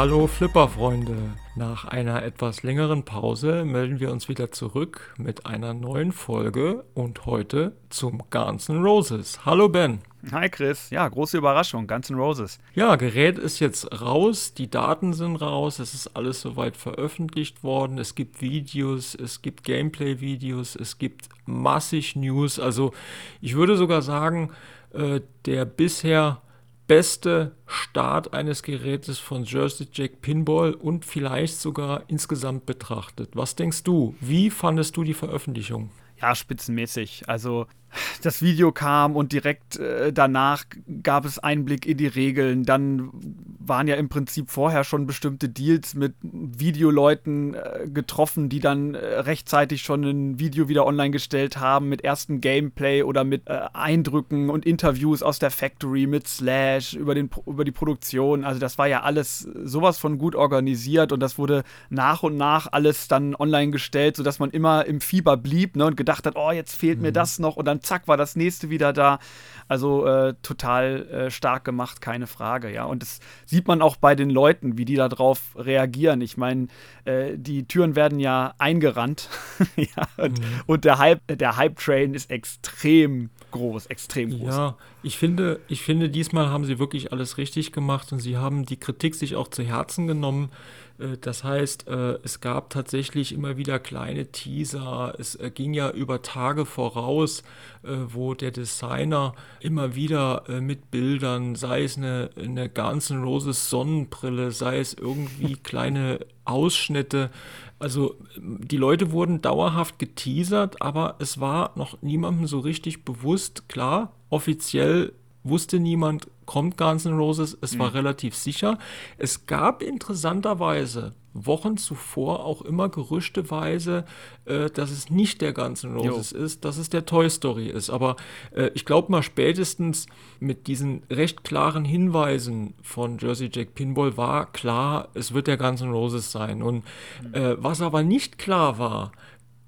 Hallo Flipper-Freunde! Nach einer etwas längeren Pause melden wir uns wieder zurück mit einer neuen Folge und heute zum Guns N' Roses. Hallo Ben! Hi Chris, ja, große Überraschung, Guns N' Roses. Ja, Gerät ist jetzt raus, die Daten sind raus, es ist alles soweit veröffentlicht worden, es gibt Videos, es gibt Gameplay-Videos, es gibt massig News, also ich würde sogar sagen, äh, der bisher beste Start eines Gerätes von Jersey Jack Pinball und vielleicht sogar insgesamt betrachtet. Was denkst du? Wie fandest du die Veröffentlichung? Ja, spitzenmäßig. Also das Video kam und direkt äh, danach gab es Einblick in die Regeln. Dann waren ja im Prinzip vorher schon bestimmte Deals mit Videoleuten äh, getroffen, die dann äh, rechtzeitig schon ein Video wieder online gestellt haben mit ersten Gameplay oder mit äh, Eindrücken und Interviews aus der Factory mit Slash über, den, über die Produktion. Also das war ja alles sowas von gut organisiert und das wurde nach und nach alles dann online gestellt, sodass man immer im Fieber blieb ne, und gedacht hat, oh, jetzt fehlt mhm. mir das noch und dann zack war das nächste wieder da. Also äh, total äh, stark gemacht, keine Frage, ja. Und das sieht man auch bei den Leuten, wie die darauf reagieren. Ich meine, äh, die Türen werden ja eingerannt. ja, und, mhm. und, der Hype, der Hype-Train ist extrem groß, extrem groß. Ja, ich finde, ich finde, diesmal haben sie wirklich alles richtig gemacht und sie haben die Kritik sich auch zu Herzen genommen. Äh, das heißt, äh, es gab tatsächlich immer wieder kleine Teaser. Es äh, ging ja über Tage voraus, wo der Designer immer wieder mit Bildern, sei es eine, eine Guns N' Roses Sonnenbrille, sei es irgendwie kleine Ausschnitte. Also die Leute wurden dauerhaft geteasert, aber es war noch niemandem so richtig bewusst. Klar, offiziell wusste niemand, kommt Guns N' Roses. Es mhm. war relativ sicher. Es gab interessanterweise Wochen zuvor auch immer gerüchteweise, äh, dass es nicht der Guns N' Roses jo. ist, dass es der Toy Story ist. Aber äh, ich glaube mal spätestens mit diesen recht klaren Hinweisen von Jersey Jack Pinball war klar, es wird der Guns N' Roses sein. Und mhm. äh, was aber nicht klar war,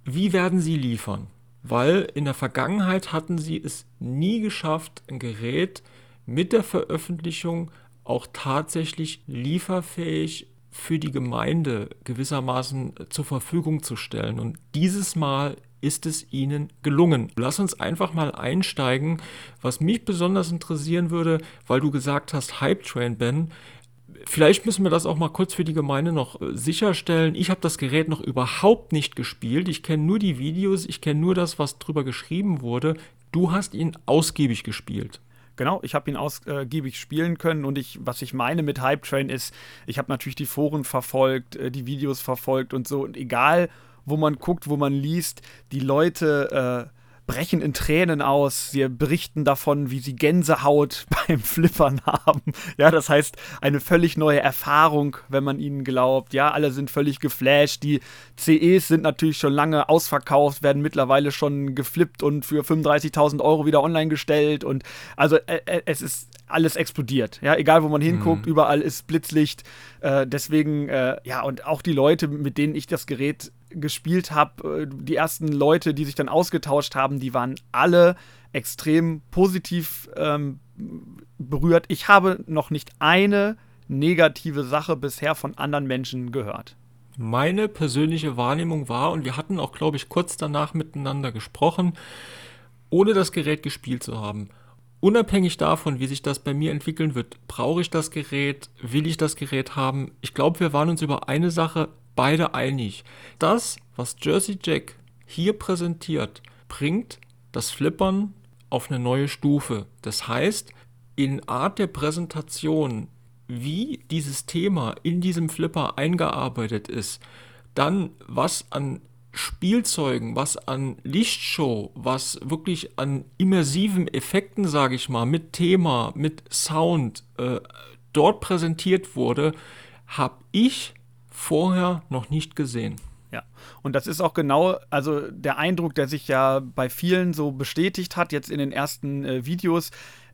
wie werden sie liefern? Weil in der Vergangenheit hatten sie es nie geschafft, ein Gerät mit der Veröffentlichung auch tatsächlich lieferfähig für die Gemeinde gewissermaßen zur Verfügung zu stellen. Und dieses Mal ist es ihnen gelungen. Lass uns einfach mal einsteigen, was mich besonders interessieren würde, weil du gesagt hast, Hype Train, Ben. Vielleicht müssen wir das auch mal kurz für die Gemeinde noch äh, sicherstellen. Ich habe das Gerät noch überhaupt nicht gespielt. Ich kenne nur die Videos, ich kenne nur das, was drüber geschrieben wurde. Du hast ihn ausgiebig gespielt. Genau, ich habe ihn ausgiebig spielen können und ich, was ich meine mit Hype Train ist, ich habe natürlich die Foren verfolgt, äh, die Videos verfolgt und so und egal, wo man guckt, wo man liest, die Leute äh, brechen in Tränen aus. Sie berichten davon, wie sie Gänsehaut beim Flippern haben. Ja, das heißt, eine völlig neue Erfahrung, wenn man ihnen glaubt. Ja, alle sind völlig geflasht. Die CEs sind natürlich schon lange ausverkauft, werden mittlerweile schon geflippt und für 35.000 Euro wieder online gestellt. Und also äh, äh, es ist alles explodiert. Ja, egal wo man hinguckt, mhm. überall ist Blitzlicht. Äh, deswegen, äh, ja, und auch die Leute, mit denen ich das Gerät gespielt habe, äh, die ersten Leute, die sich dann ausgetauscht haben, die waren alle extrem positiv ähm, berührt. Ich habe noch nicht eine negative Sache bisher von anderen Menschen gehört. Meine persönliche Wahrnehmung war, und wir hatten auch, glaube ich, kurz danach miteinander gesprochen, ohne das Gerät gespielt zu haben. Unabhängig davon, wie sich das bei mir entwickeln wird, brauche ich das Gerät, will ich das Gerät haben. Ich glaube, wir waren uns über eine Sache beide einig. Das, was Jersey Jack hier präsentiert, bringt das Flippern auf eine neue Stufe. Das heißt, in Art der Präsentation, wie dieses Thema in diesem Flipper eingearbeitet ist, dann was an Spielzeugen, was an Lichtshow, was wirklich an immersiven Effekten, sage ich mal, mit Thema, mit Sound äh, dort präsentiert wurde, habe ich vorher noch nicht gesehen. Ja, und das ist auch genau, also der Eindruck, der sich ja bei vielen so bestätigt hat, jetzt in den ersten äh, Videos.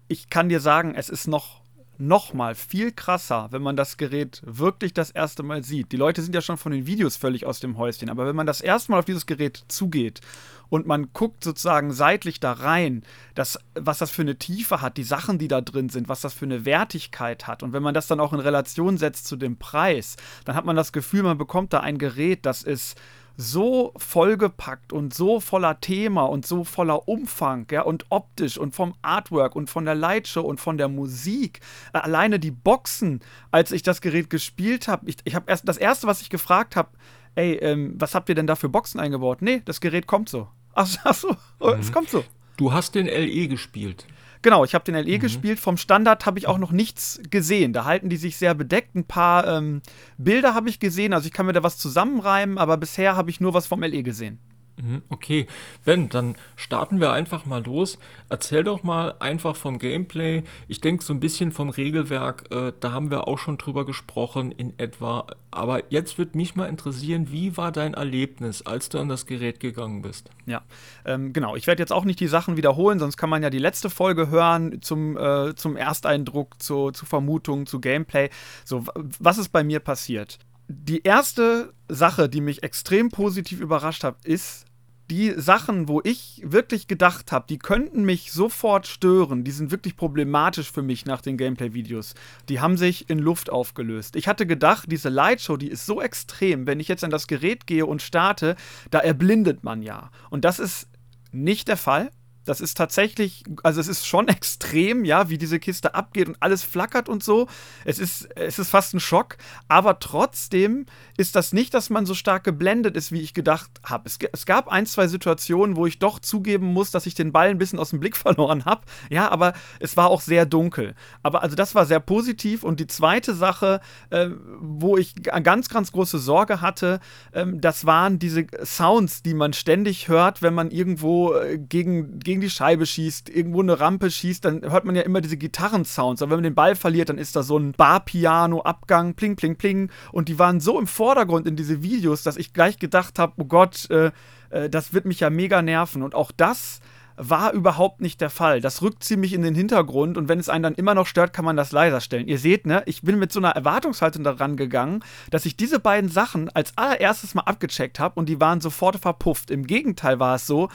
Ich kann dir sagen, es ist noch nochmal viel krasser, wenn man das Gerät wirklich das erste Mal sieht. Die Leute sind ja schon von den Videos völlig aus dem Häuschen, aber wenn man das erste Mal auf dieses Gerät zugeht und man guckt sozusagen seitlich da rein, das, was das für eine Tiefe hat, die Sachen, die da drin sind, was das für eine Wertigkeit hat und wenn man das dann auch in Relation setzt zu dem Preis, dann hat man das Gefühl, man bekommt da ein Gerät, das ist so vollgepackt und so voller Thema und so voller Umfang, ja, und optisch und vom Artwork und von der Lightshow und von der Musik. Äh, alleine die Boxen, als ich das Gerät gespielt habe, ich, ich habe erst das erste, was ich gefragt habe, ey, ähm, was habt ihr denn da für Boxen eingebaut? Nee, das Gerät kommt so. Ach, ach so, mhm. es kommt so. Du hast den LE gespielt. Genau, ich habe den LE mhm. gespielt. Vom Standard habe ich auch noch nichts gesehen. Da halten die sich sehr bedeckt. Ein paar ähm, Bilder habe ich gesehen. Also ich kann mir da was zusammenreimen, aber bisher habe ich nur was vom LE gesehen. Mhm, okay, Ben, dann starten wir einfach mal los. Erzähl doch mal einfach vom Gameplay. Ich denke so ein bisschen vom Regelwerk, äh, da haben wir auch schon drüber gesprochen in etwa. Aber jetzt würde mich mal interessieren, wie war dein Erlebnis, als du an das Gerät gegangen bist? Ja, ähm, genau. Ich werde jetzt auch nicht die Sachen wiederholen, sonst kann man ja die letzte Folge hören zum, äh, zum Ersteindruck, zu, zu Vermutungen, zu Gameplay. So, was ist bei mir passiert? Die erste Sache, die mich extrem positiv überrascht hat, ist, die Sachen, wo ich wirklich gedacht habe, die könnten mich sofort stören, die sind wirklich problematisch für mich nach den Gameplay-Videos, die haben sich in Luft aufgelöst. Ich hatte gedacht, diese Lightshow, die ist so extrem, wenn ich jetzt an das Gerät gehe und starte, da erblindet man ja. Und das ist nicht der Fall. Das ist tatsächlich, also es ist schon extrem, ja, wie diese Kiste abgeht und alles flackert und so. Es ist, es ist fast ein Schock, aber trotzdem ist das nicht, dass man so stark geblendet ist, wie ich gedacht habe. Es, es, gab ein, zwei Situationen, wo ich doch zugeben muss, dass ich den Ball ein bisschen aus dem Blick verloren habe. Ja, aber es war auch sehr dunkel. Aber also das war sehr positiv. Und die zweite Sache, äh, wo ich ganz, ganz große Sorge hatte, äh, das waren diese Sounds, die man ständig hört, wenn man irgendwo äh, gegen, gegen gegen die Scheibe schießt, irgendwo eine Rampe schießt, dann hört man ja immer diese Gitarrensounds. Aber wenn man den Ball verliert, dann ist da so ein Bar-Piano-Abgang, pling, pling, pling. Und die waren so im Vordergrund in diese Videos, dass ich gleich gedacht habe, oh Gott, äh, äh, das wird mich ja mega nerven. Und auch das war überhaupt nicht der Fall. Das rückt ziemlich in den Hintergrund und wenn es einen dann immer noch stört, kann man das leiser stellen. Ihr seht, ne, ich bin mit so einer Erwartungshaltung daran gegangen, dass ich diese beiden Sachen als allererstes mal abgecheckt habe und die waren sofort verpufft. Im Gegenteil war es so,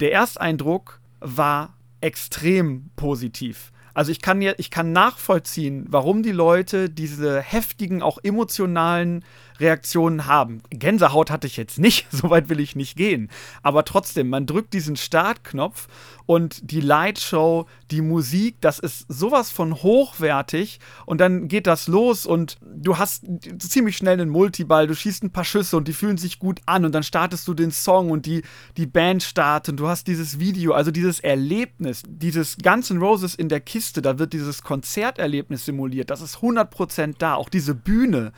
der Ersteindruck war extrem positiv. Also ich kann, ich kann nachvollziehen, warum die Leute diese heftigen, auch emotionalen Reaktionen haben. Gänsehaut hatte ich jetzt nicht, so weit will ich nicht gehen. Aber trotzdem, man drückt diesen Startknopf und die Lightshow, die Musik, das ist sowas von hochwertig. Und dann geht das los und du hast ziemlich schnell einen Multiball, du schießt ein paar Schüsse und die fühlen sich gut an. Und dann startest du den Song und die, die Band startet. Und du hast dieses Video, also dieses Erlebnis, dieses Guns N' Roses in der Kiste, da wird dieses Konzerterlebnis simuliert, das ist 100% da, auch diese Bühne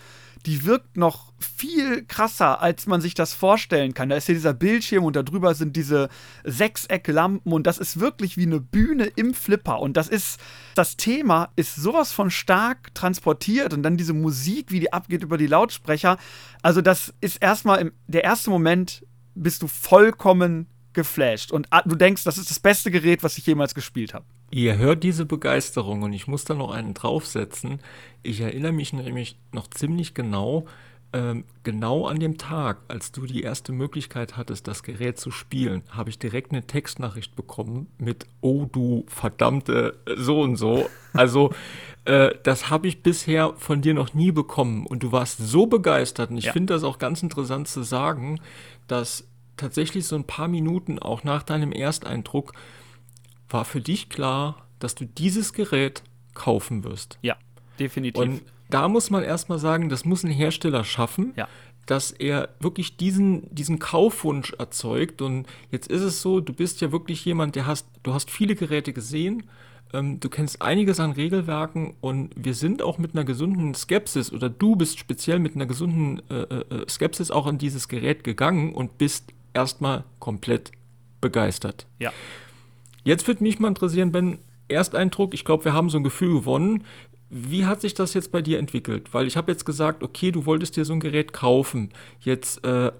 die wirkt noch viel krasser, als man sich das vorstellen kann. Da ist ja dieser Bildschirm und darüber sind diese Sechsecklampen und das ist wirklich wie eine Bühne im Flipper. Und das ist, das Thema ist sowas von stark transportiert und dann diese Musik, wie die abgeht über die Lautsprecher. Also, das ist erstmal im, der erste Moment, bist du vollkommen geflasht und du denkst, das ist das beste Gerät, was ich jemals gespielt habe. Ihr hört diese Begeisterung und ich muss da noch einen draufsetzen. Ich erinnere mich nämlich noch ziemlich genau, ähm, genau an dem Tag, als du die erste Möglichkeit hattest, das Gerät zu spielen, habe ich direkt eine Textnachricht bekommen mit Oh du verdammte so und so. Also äh, das habe ich bisher von dir noch nie bekommen und du warst so begeistert und ich ja. finde das auch ganz interessant zu sagen, dass tatsächlich so ein paar Minuten auch nach deinem Ersteindruck war für dich klar, dass du dieses Gerät kaufen wirst. Ja, definitiv. Und da muss man erstmal sagen, das muss ein Hersteller schaffen, ja. dass er wirklich diesen, diesen Kaufwunsch erzeugt. Und jetzt ist es so, du bist ja wirklich jemand, der hast, du hast viele Geräte gesehen, ähm, du kennst einiges an Regelwerken und wir sind auch mit einer gesunden Skepsis oder du bist speziell mit einer gesunden äh, äh, äh Skepsis auch an dieses Gerät gegangen und bist erstmal komplett begeistert. Ja. Jetzt würde mich mal interessieren, Ben, Ersteindruck, ich glaube, wir haben so ein Gefühl gewonnen. Wie hat sich das jetzt bei dir entwickelt? Weil ich habe jetzt gesagt, okay, du wolltest dir so ein Gerät kaufen. Jetzt äh,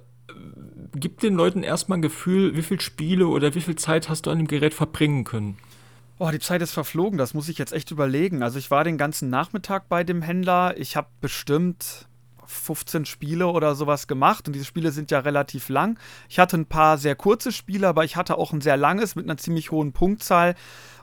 gib den Leuten erstmal ein Gefühl, wie viele Spiele oder wie viel Zeit hast du an dem Gerät verbringen können? Oh, die Zeit ist verflogen, das muss ich jetzt echt überlegen. Also ich war den ganzen Nachmittag bei dem Händler. Ich habe bestimmt 15 Spiele oder sowas gemacht und diese Spiele sind ja relativ lang. Ich hatte ein paar sehr kurze Spiele, aber ich hatte auch ein sehr langes mit einer ziemlich hohen Punktzahl,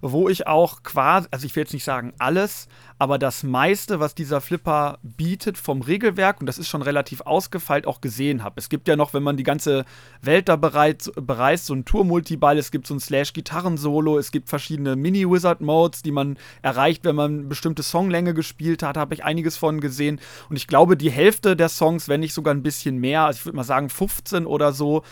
wo ich auch quasi, also ich will jetzt nicht sagen alles, aber das meiste, was dieser Flipper bietet vom Regelwerk, und das ist schon relativ ausgefeilt, auch gesehen habe. Es gibt ja noch, wenn man die ganze Welt da bereist, bereist so ein Tour-Multiball, es gibt so ein Slash-Gitarren-Solo, es gibt verschiedene Mini-Wizard-Modes, die man erreicht, wenn man bestimmte Songlänge gespielt hat, habe ich einiges von gesehen. Und ich glaube, die Hälfte der Songs, wenn nicht sogar ein bisschen mehr, also ich würde mal sagen 15 oder so,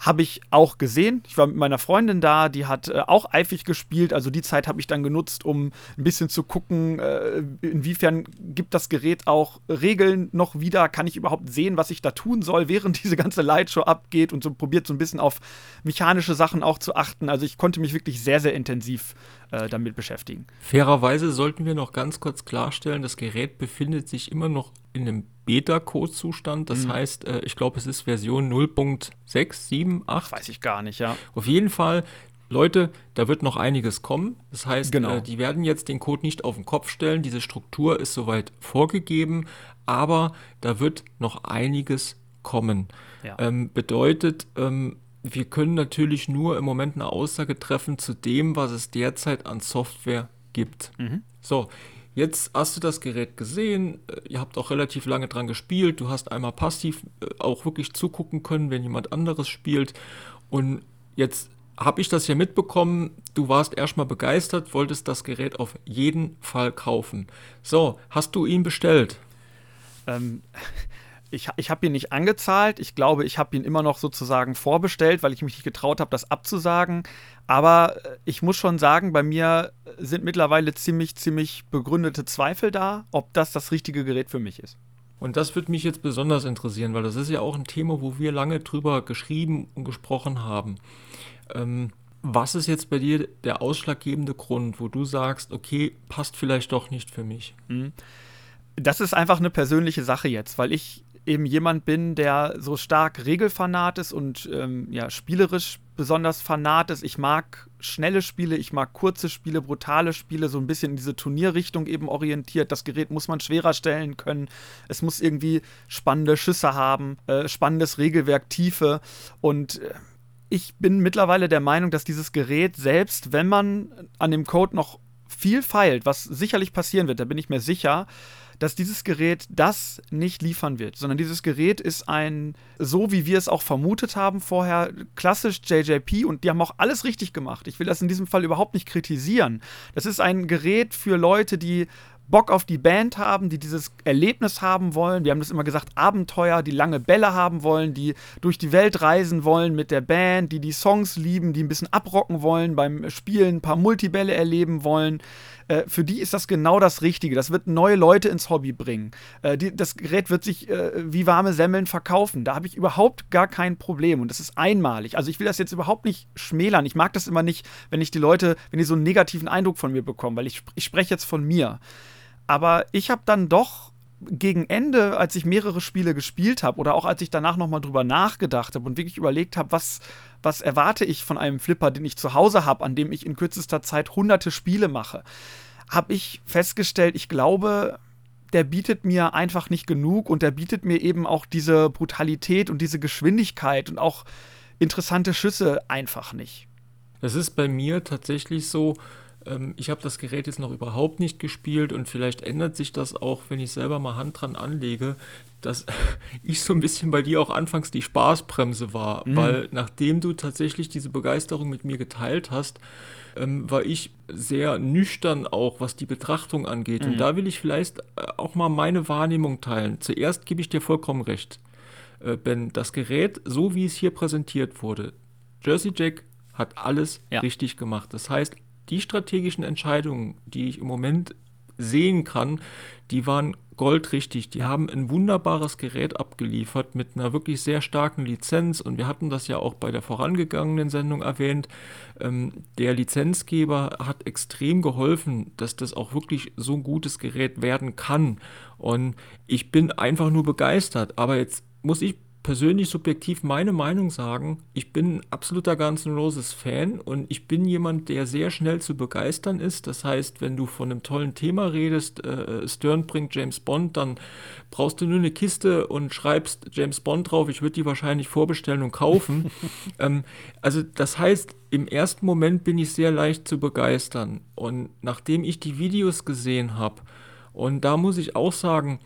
habe ich auch gesehen. Ich war mit meiner Freundin da, die hat äh, auch eifrig gespielt. Also die Zeit habe ich dann genutzt, um ein bisschen zu gucken, äh, inwiefern gibt das Gerät auch Regeln noch wieder. Kann ich überhaupt sehen, was ich da tun soll, während diese ganze Lightshow abgeht und so probiert so ein bisschen auf mechanische Sachen auch zu achten. Also ich konnte mich wirklich sehr, sehr intensiv äh, damit beschäftigen. Fairerweise sollten wir noch ganz kurz klarstellen, das Gerät befindet sich immer noch in einem Beta-Code-Zustand. Das mhm. heißt, äh, ich glaube, es ist Version 0.678. Weiß ich gar nicht, ja. Auf jeden Fall, Leute, da wird noch einiges kommen. Das heißt, genau. äh, die werden jetzt den Code nicht auf den Kopf stellen. Diese Struktur ist soweit vorgegeben, aber da wird noch einiges kommen. Ja. Ähm, bedeutet, ähm, wir können natürlich nur im Moment eine Aussage treffen zu dem, was es derzeit an Software gibt. Mhm. So, jetzt hast du das Gerät gesehen, äh, ihr habt auch relativ lange dran gespielt, du hast einmal passiv äh, auch wirklich zugucken können, wenn jemand anderes spielt. Und jetzt habe ich das ja mitbekommen, du warst erstmal begeistert, wolltest das Gerät auf jeden Fall kaufen. So, hast du ihn bestellt? Ähm, ich, ich habe ihn nicht angezahlt. Ich glaube, ich habe ihn immer noch sozusagen vorbestellt, weil ich mich nicht getraut habe, das abzusagen. Aber äh, ich muss schon sagen, bei mir sind mittlerweile ziemlich, ziemlich begründete Zweifel da, ob das das richtige Gerät für mich ist. Und das würde mich jetzt besonders interessieren, weil das ist ja auch ein Thema, wo wir lange drüber geschrieben und gesprochen haben. Ähm, was ist jetzt bei dir der ausschlaggebende Grund, wo du sagst, okay, passt vielleicht doch nicht für mich? Mhm. Das ist einfach eine persönliche Sache jetzt, weil ich eben jemand bin, der so stark regelfanat ist und ähm, ja, spielerisch besonders fanat ist. Ich mag schnelle Spiele, ich mag kurze Spiele, brutale Spiele, so ein bisschen in diese Turnierrichtung eben orientiert. Das Gerät muss man schwerer stellen können. Es muss irgendwie spannende Schüsse haben, äh, spannendes Regelwerk, Tiefe. Und äh, ich bin mittlerweile der Meinung, dass dieses Gerät, selbst wenn man an dem Code noch viel feilt, was sicherlich passieren wird, da bin ich mir sicher, dass dieses Gerät das nicht liefern wird, sondern dieses Gerät ist ein, so wie wir es auch vermutet haben vorher, klassisch JJP und die haben auch alles richtig gemacht. Ich will das in diesem Fall überhaupt nicht kritisieren. Das ist ein Gerät für Leute, die Bock auf die Band haben, die dieses Erlebnis haben wollen. Wir haben das immer gesagt, Abenteuer, die lange Bälle haben wollen, die durch die Welt reisen wollen mit der Band, die die Songs lieben, die ein bisschen abrocken wollen, beim Spielen ein paar Multibälle erleben wollen. Äh, für die ist das genau das Richtige. Das wird neue Leute ins Hobby bringen. Äh, die, das Gerät wird sich äh, wie warme Semmeln verkaufen. Da habe ich überhaupt gar kein Problem. Und das ist einmalig. Also ich will das jetzt überhaupt nicht schmälern. Ich mag das immer nicht, wenn ich die Leute, wenn die so einen negativen Eindruck von mir bekommen, weil ich, ich spreche jetzt von mir. Aber ich habe dann doch gegen Ende, als ich mehrere Spiele gespielt habe oder auch als ich danach nochmal drüber nachgedacht habe und wirklich überlegt habe, was, was erwarte ich von einem Flipper, den ich zu Hause habe, an dem ich in kürzester Zeit hunderte Spiele mache, habe ich festgestellt, ich glaube, der bietet mir einfach nicht genug und der bietet mir eben auch diese Brutalität und diese Geschwindigkeit und auch interessante Schüsse einfach nicht. Es ist bei mir tatsächlich so, ähm, ich habe das Gerät jetzt noch überhaupt nicht gespielt und vielleicht ändert sich das auch, wenn ich selber mal Hand dran anlege, dass ich so ein bisschen bei dir auch anfangs die Spaßbremse war, mhm. weil nachdem du tatsächlich diese Begeisterung mit mir geteilt hast, ähm, war ich sehr nüchtern auch, was die Betrachtung angeht. Mhm. Und da will ich vielleicht äh, auch mal meine Wahrnehmung teilen. Zuerst gebe ich dir vollkommen recht, äh, Ben. Das Gerät, so wie es hier präsentiert wurde, Jersey Jack hat alles ja. richtig gemacht. Das heißt, die strategischen Entscheidungen, die ich im Moment sehen kann, die waren goldrichtig. Die haben ein wunderbares Gerät abgeliefert mit einer wirklich sehr starken Lizenz. Und wir hatten das ja auch bei der vorangegangenen Sendung erwähnt. Ähm, der Lizenzgeber hat extrem geholfen, dass das auch wirklich so ein gutes Gerät werden kann. Und ich bin einfach nur begeistert. Aber jetzt muss ich persönlich subjektiv meine Meinung sagen. Ich bin absoluter Guns N' Roses Fan und ich bin jemand, der sehr schnell zu begeistern ist. Das heißt, wenn du von einem tollen Thema redest, äh, Stern bringt James Bond, dann brauchst du nur eine Kiste und schreibst James Bond drauf. Ich würde die wahrscheinlich vorbestellen und kaufen. ähm, also das heißt, im ersten Moment bin ich sehr leicht zu begeistern. Und nachdem ich die Videos gesehen habe, und da muss ich auch sagen,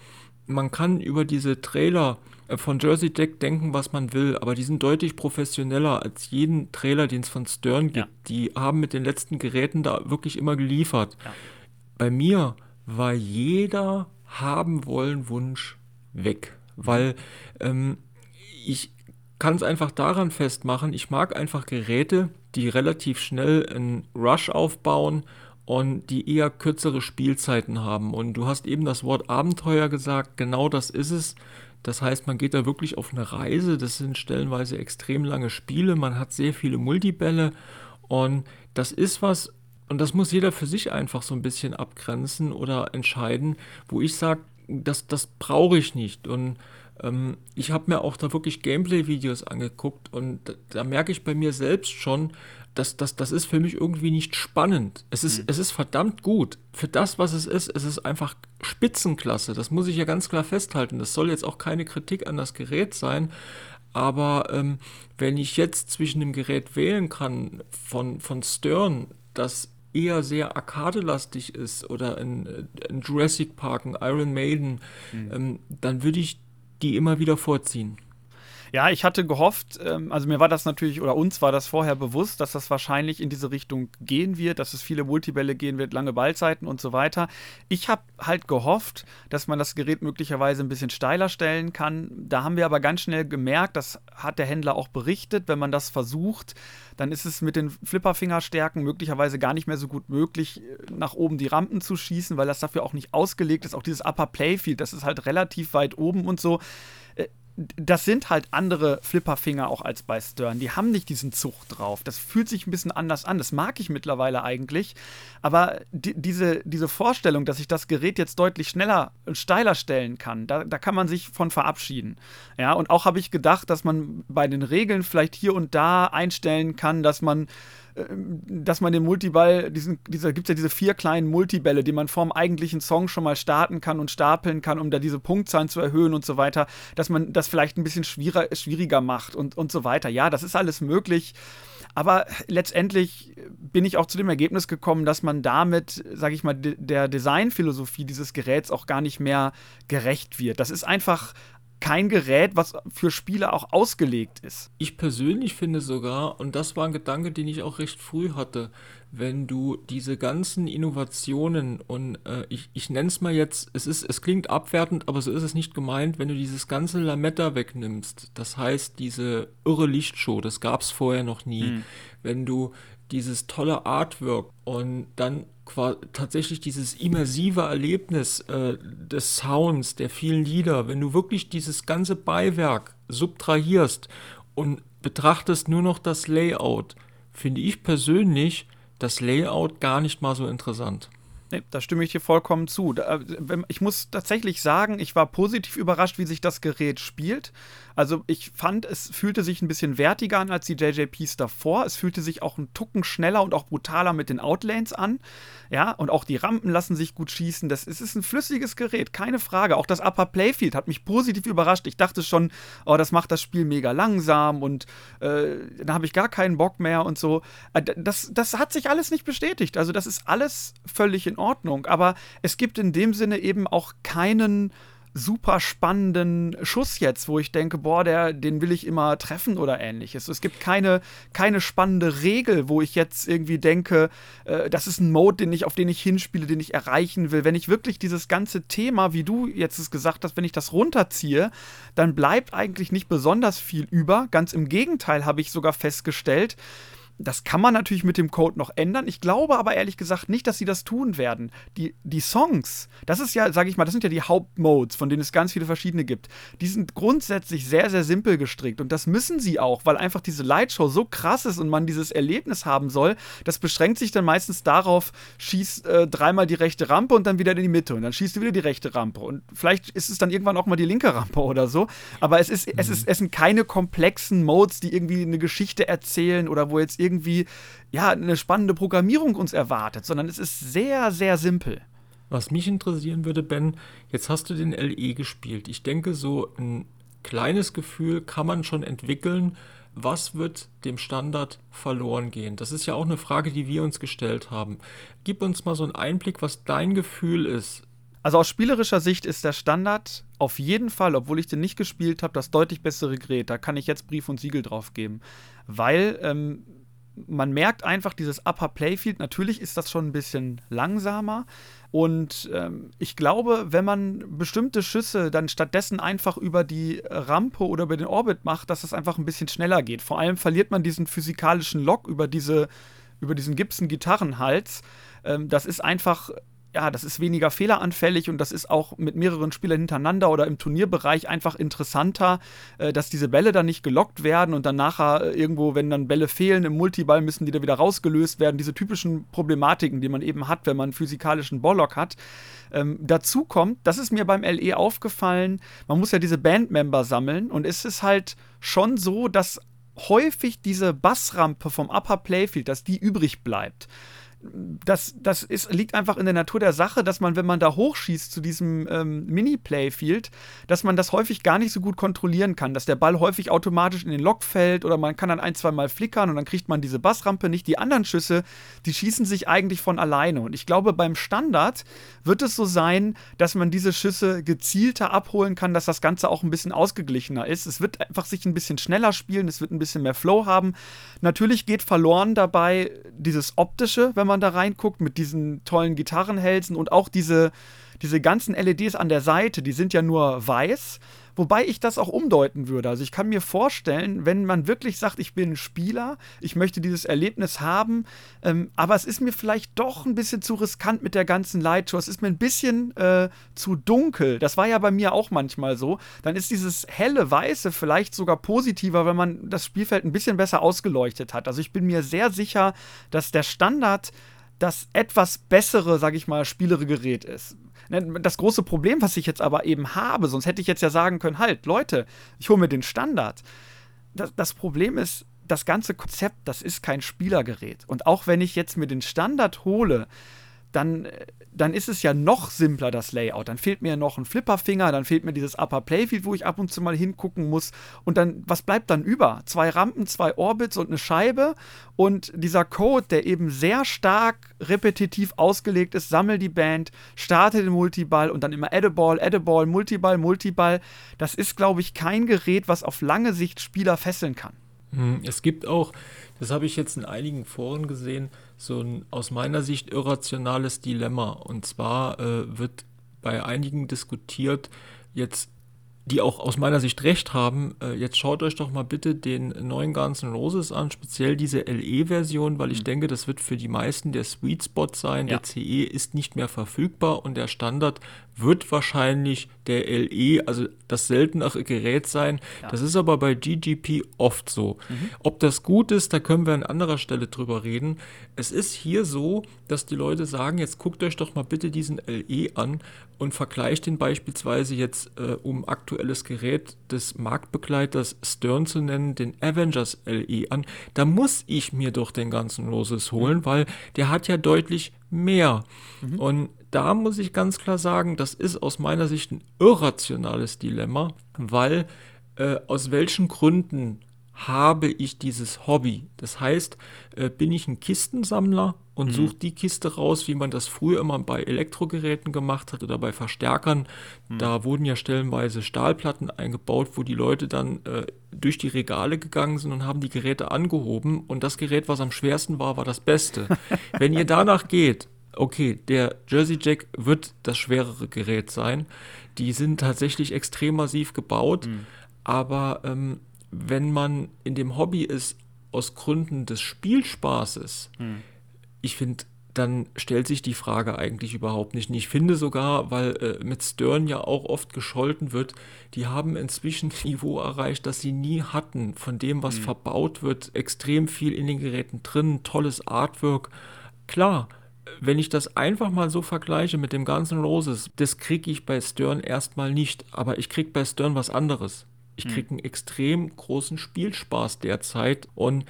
man kann über diese Trailer äh, von Jersey Deck denken, was man will, aber die sind deutlich professioneller als jeden Trailer, den es von Stern gibt. Ja. Die haben mit den letzten Geräten da wirklich immer geliefert. Ja. Bei mir war jeder haben wollen Wunsch weg, weil ähm, ich kann es einfach daran festmachen, ich mag einfach Geräte, die relativ schnell einen Rush aufbauen und die eher kürzere Spielzeiten haben. Und du hast eben das Wort Abenteuer gesagt, genau das ist es. Das heißt, man geht da wirklich auf eine Reise. Das sind stellenweise extrem lange Spiele. Man hat sehr viele Multibälle. Und das ist was, und das muss jeder für sich einfach so ein bisschen abgrenzen oder entscheiden, wo ich sage, das, das brauche ich nicht. Und ähm, ich habe mir auch da wirklich Gameplay-Videos angeguckt und da, da merke ich bei mir selbst schon, das, das, das ist für mich irgendwie nicht spannend. Es ist, mhm. es ist verdammt gut. Für das, was es ist, es ist einfach Spitzenklasse. Das muss ich ja ganz klar festhalten. Das soll jetzt auch keine Kritik an das Gerät sein. Aber ähm, wenn ich jetzt zwischen dem Gerät wählen kann von, von Stern, das eher sehr arkadelastig ist, oder in, in Jurassic Park, ein Iron Maiden, mhm. ähm, dann würde ich die immer wieder vorziehen. Ja, ich hatte gehofft, ähm, also mir war das natürlich, oder uns war das vorher bewusst, dass das wahrscheinlich in diese Richtung gehen wird, dass es viele Multibälle gehen wird, lange Ballzeiten und so weiter. Ich habe halt gehofft, dass man das Gerät möglicherweise ein bisschen steiler stellen kann. Da haben wir aber ganz schnell gemerkt, das hat der Händler auch berichtet, wenn man das versucht, dann ist es mit den Flipperfingerstärken möglicherweise gar nicht mehr so gut möglich, nach oben die Rampen zu schießen, weil das dafür auch nicht ausgelegt ist. Auch dieses Upper Playfield, das ist halt relativ weit oben und so das sind halt andere Flipperfinger auch als bei Stern. Die haben nicht diesen Zug drauf. Das fühlt sich ein bisschen anders an. Das mag ich mittlerweile eigentlich. Aber die, diese, diese Vorstellung, dass ich das Gerät jetzt deutlich schneller und steiler stellen kann, da, da kann man sich von verabschieden. Ja, und auch habe ich gedacht, dass man bei den Regeln vielleicht hier und da einstellen kann, dass man dass man den Multiball, diesen, dieser gibt es ja diese vier kleinen Multibälle, die man vorm eigentlichen Song schon mal starten kann und stapeln kann, um da diese Punktzahlen zu erhöhen und so weiter, dass man das vielleicht ein bisschen schwieriger, schwieriger macht und, und so weiter. Ja, das ist alles möglich. Aber letztendlich bin ich auch zu dem Ergebnis gekommen, dass man damit, sage ich mal, der Designphilosophie dieses Geräts auch gar nicht mehr gerecht wird. Das ist einfach kein Gerät, was für Spiele auch ausgelegt ist. Ich persönlich finde sogar, und das war ein Gedanke, den ich auch recht früh hatte, wenn du diese ganzen Innovationen und äh, ich, ich nenne es mal jetzt, es ist, es klingt abwertend, aber so ist es nicht gemeint, wenn du dieses ganze Lametta wegnimmst, das heißt diese irre Lichtshow, das gab es vorher noch nie, mhm. wenn du dieses tolle Artwork und dann tatsächlich dieses immersive Erlebnis äh, des Sounds, der vielen Lieder, wenn du wirklich dieses ganze Beiwerk subtrahierst und betrachtest nur noch das Layout, finde ich persönlich das Layout gar nicht mal so interessant. Nee, da stimme ich dir vollkommen zu. Äh, ich muss tatsächlich sagen, ich war positiv überrascht, wie sich das Gerät spielt. Also ich fand, es fühlte sich ein bisschen wertiger an als die JJPs davor. Es fühlte sich auch ein Tucken schneller und auch brutaler mit den Outlanes an. Ja, und auch die Rampen lassen sich gut schießen. Das ist, ist ein flüssiges Gerät, keine Frage. Auch das Upper Playfield hat mich positiv überrascht. Ich dachte schon, oh, das macht das Spiel mega langsam und äh, da habe ich gar keinen Bock mehr und so. Äh, das, das hat sich alles nicht bestätigt. Also das ist alles völlig in Ordnung. Aber es gibt in dem Sinne eben auch keinen super spannenden Schuss jetzt, wo ich denke, boah, der, den will ich immer treffen oder ähnliches. Es gibt keine, keine spannende Regel, wo ich jetzt irgendwie denke, äh, das ist ein Mode, den ich, auf den ich hinspiele, den ich erreichen will. Wenn ich wirklich dieses ganze Thema, wie du jetzt es gesagt hast, wenn ich das runterziehe, dann bleibt eigentlich nicht besonders viel über. Ganz im Gegenteil habe ich sogar festgestellt, Das kann man natürlich mit dem Code noch ändern. Ich glaube aber ehrlich gesagt nicht, dass sie das tun werden. Die, die Songs, das ist ja, sage ich mal, das sind ja die Hauptmodes, von denen es ganz viele verschiedene gibt. Die sind grundsätzlich sehr, sehr simpel gestrickt und das müssen sie auch, weil einfach diese Lightshow so krass ist und man dieses Erlebnis haben soll. Das beschränkt sich dann meistens darauf, schieß äh, dreimal die rechte Rampe und dann wieder in die Mitte und dann schießt du wieder die rechte Rampe und vielleicht ist es dann irgendwann auch mal die linke Rampe oder so. Aber es ist, mhm. es ist, es sind keine komplexen Modes, die irgendwie eine Geschichte erzählen oder wo jetzt irgendwie ja, eine spannende Programmierung uns erwartet, sondern es ist sehr, sehr simpel. Was mich interessieren würde, Ben, jetzt hast du den LE gespielt. Ich denke, so ein kleines Gefühl kann man schon entwickeln, was wird dem Standard verloren gehen? Das ist ja auch eine Frage, die wir uns gestellt haben. Gib uns mal so einen Einblick, was dein Gefühl ist. Also aus spielerischer Sicht ist der Standard auf jeden Fall, obwohl ich den nicht gespielt habe, das deutlich bessere Gerät. Da kann ich jetzt Brief und Siegel drauf geben. Weil ähm, man merkt einfach dieses Upper Playfield, natürlich ist das schon ein bisschen langsamer. Und ähm, ich glaube, wenn man bestimmte Schüsse dann stattdessen einfach über die Rampe oder über den Orbit macht, dass es einfach ein bisschen schneller geht. Vor allem verliert man diesen physikalischen Lock über, diese, über diesen Gibson-Gitarrenhals. Ähm, das ist einfach ja, das ist weniger fehleranfällig und das ist auch mit mehreren Spielern hintereinander oder im Turnierbereich einfach interessanter, äh, dass diese Bälle dann nicht gelockt werden und dann nachher äh, irgendwo, wenn dann Bälle fehlen im Multiball, müssen die da wieder rausgelöst werden. Diese typischen Problematiken, die man eben hat, wenn man einen physikalischen Balllock hat. Ähm, dazu kommt, das ist mir beim LE aufgefallen, man muss ja diese Bandmember sammeln und es ist halt schon so, dass häufig diese Bassrampe vom Upper Playfield, dass die übrig bleibt das, das ist, liegt einfach in der Natur der Sache, dass man, wenn man da hochschießt zu diesem ähm, Mini-Playfield, dass man das häufig gar nicht so gut kontrollieren kann, dass der Ball häufig automatisch in den Lock fällt oder man kann dann ein, zwei Mal flickern und dann kriegt man diese Bassrampe nicht. Die anderen Schüsse, die schießen sich eigentlich von alleine. Und ich glaube, beim Standard wird es so sein, dass man diese Schüsse gezielter abholen kann, dass das Ganze auch ein bisschen ausgeglichener ist. Es wird einfach sich ein bisschen schneller spielen, es wird ein bisschen mehr Flow haben. Natürlich geht verloren dabei dieses optische, wenn man man da reinguckt, mit diesen tollen Gitarrenhälsen und auch diese, diese ganzen LEDs an der Seite, die sind ja nur weiß. Wobei ich das auch umdeuten würde. Also ich kann mir vorstellen, wenn man wirklich sagt, ich bin ein Spieler, ich möchte dieses Erlebnis haben, ähm, aber es ist mir vielleicht doch ein bisschen zu riskant mit der ganzen Lightshow. Es ist mir ein bisschen äh, zu dunkel. Das war ja bei mir auch manchmal so. Dann ist dieses helle Weiße vielleicht sogar positiver, wenn man das Spielfeld ein bisschen besser ausgeleuchtet hat. Also ich bin mir sehr sicher, dass der Standard das etwas bessere, sag ich mal, spielere Gerät ist. Ne, das große Problem, was ich jetzt aber eben habe, sonst hätte ich jetzt ja sagen können, halt, Leute, ich hole mir den Standard. Das, das Problem ist, das ganze Konzept, das ist kein Spielergerät. Und auch wenn ich jetzt mir den Standard hole, dann, dann ist es ja noch simpler, das Layout. Dann fehlt mir noch ein Flipperfinger, dann fehlt mir dieses Upper Playfield, wo ich ab und zu mal hingucken muss. Und dann, was bleibt dann über? Zwei Rampen, zwei Orbits und eine Scheibe. Und dieser Code, der eben sehr stark repetitiv ausgelegt ist, sammel die Band, starte den Multiball und dann immer Add a Ball, Add a Ball, Multiball, Multiball. Das ist, glaube ich, kein Gerät, was auf lange Sicht Spieler fesseln kann. Hm, es gibt auch, das habe ich jetzt in einigen Foren gesehen, so ein aus meiner Sicht irrationales Dilemma. Und zwar äh, wird bei einigen diskutiert, jetzt die auch aus meiner Sicht recht haben, äh, jetzt schaut euch doch mal bitte den neuen Guns N' Roses an, speziell diese LE-Version, weil ich mhm. denke, das wird für die meisten der Sweet Spot sein. Ja. Der CE ist nicht mehr verfügbar und der Standard wird wahrscheinlich der LE, also das seltenere Gerät sein. Ja. Das ist aber bei GGP oft so. Mhm. Ob das gut ist, da können wir an anderer Stelle drüber reden. Es ist hier so, dass die Leute sagen, jetzt guckt euch doch mal bitte diesen LE an und vergleicht den beispielsweise jetzt, äh, um aktuelles Gerät des Marktbegleiters Stern zu nennen, den Avengers LE an. Da muss ich mir doch den ganzen Loses holen, mhm. weil der hat ja deutlich mehr. Mhm. Und da muss ich ganz klar sagen, das ist aus meiner Sicht ein irrationales Dilemma, weil äh, aus welchen Gründen habe ich dieses Hobby? Das heißt, äh, bin ich ein Kistensammler und mhm. suche die Kiste raus, wie man das früher immer bei Elektrogeräten gemacht hat oder bei Verstärkern. Mhm. Da wurden ja stellenweise Stahlplatten eingebaut, wo die Leute dann äh, durch die Regale gegangen sind und haben die Geräte angehoben und das Gerät, was am schwersten war, war das Beste. Wenn ihr danach geht, okay, der Jersey Jack wird das schwerere Gerät sein. Die sind tatsächlich extrem massiv gebaut, mhm. aber ähm, wenn man in dem Hobby ist, aus Gründen des Spielspaßes, hm. ich finde, dann stellt sich die Frage eigentlich überhaupt nicht. Und ich finde sogar, weil äh, mit Stern ja auch oft gescholten wird, die haben inzwischen ein Niveau erreicht, das sie nie hatten. Von dem, was mhm. verbaut wird, extrem viel in den Geräten drin, tolles Artwork. Klar, wenn ich das einfach mal so vergleiche mit dem ganzen Roses, das kriege ich bei Stern erstmal nicht. Aber ich kriege bei Stern was anderes. Ich hm. kriege einen extrem großen Spielspaß derzeit. Und